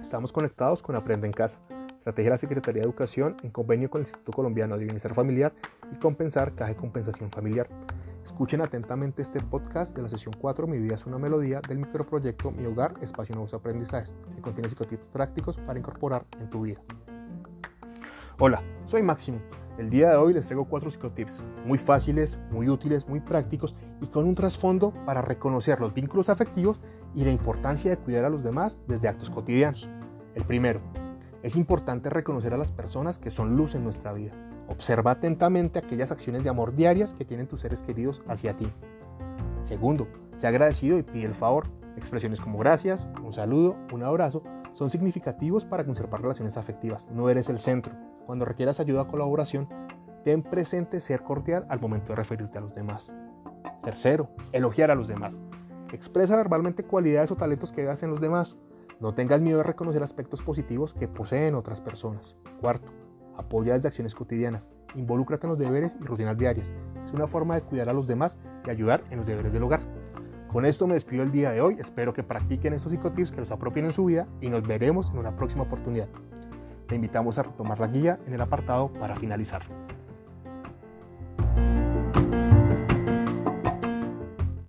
Estamos conectados con Aprende en Casa, estrategia de la Secretaría de Educación en convenio con el Instituto Colombiano de Bienestar Familiar y Compensar Caja de Compensación Familiar. Escuchen atentamente este podcast de la sesión 4 Mi vida es una melodía del microproyecto Mi Hogar, Espacio Nuevos Aprendizajes, que contiene psicotips prácticos para incorporar en tu vida. Hola, soy Máximo. El día de hoy les traigo cuatro psicotips muy fáciles, muy útiles, muy prácticos y con un trasfondo para reconocer los vínculos afectivos y la importancia de cuidar a los demás desde actos cotidianos. El primero, es importante reconocer a las personas que son luz en nuestra vida. Observa atentamente aquellas acciones de amor diarias que tienen tus seres queridos hacia ti. Segundo, sé agradecido y pide el favor. Expresiones como gracias, un saludo, un abrazo son significativos para conservar relaciones afectivas. No eres el centro. Cuando requieras ayuda o colaboración, ten presente ser cordial al momento de referirte a los demás. Tercero, elogiar a los demás. Expresa verbalmente cualidades o talentos que veas en los demás. No tengas miedo de reconocer aspectos positivos que poseen otras personas. Cuarto, apoya desde acciones cotidianas. Involúcrate en los deberes y rutinas diarias. Es una forma de cuidar a los demás y ayudar en los deberes del hogar. Con esto me despido el día de hoy. Espero que practiquen estos psicotips, que los apropien en su vida y nos veremos en una próxima oportunidad. Te invitamos a retomar la guía en el apartado para finalizar.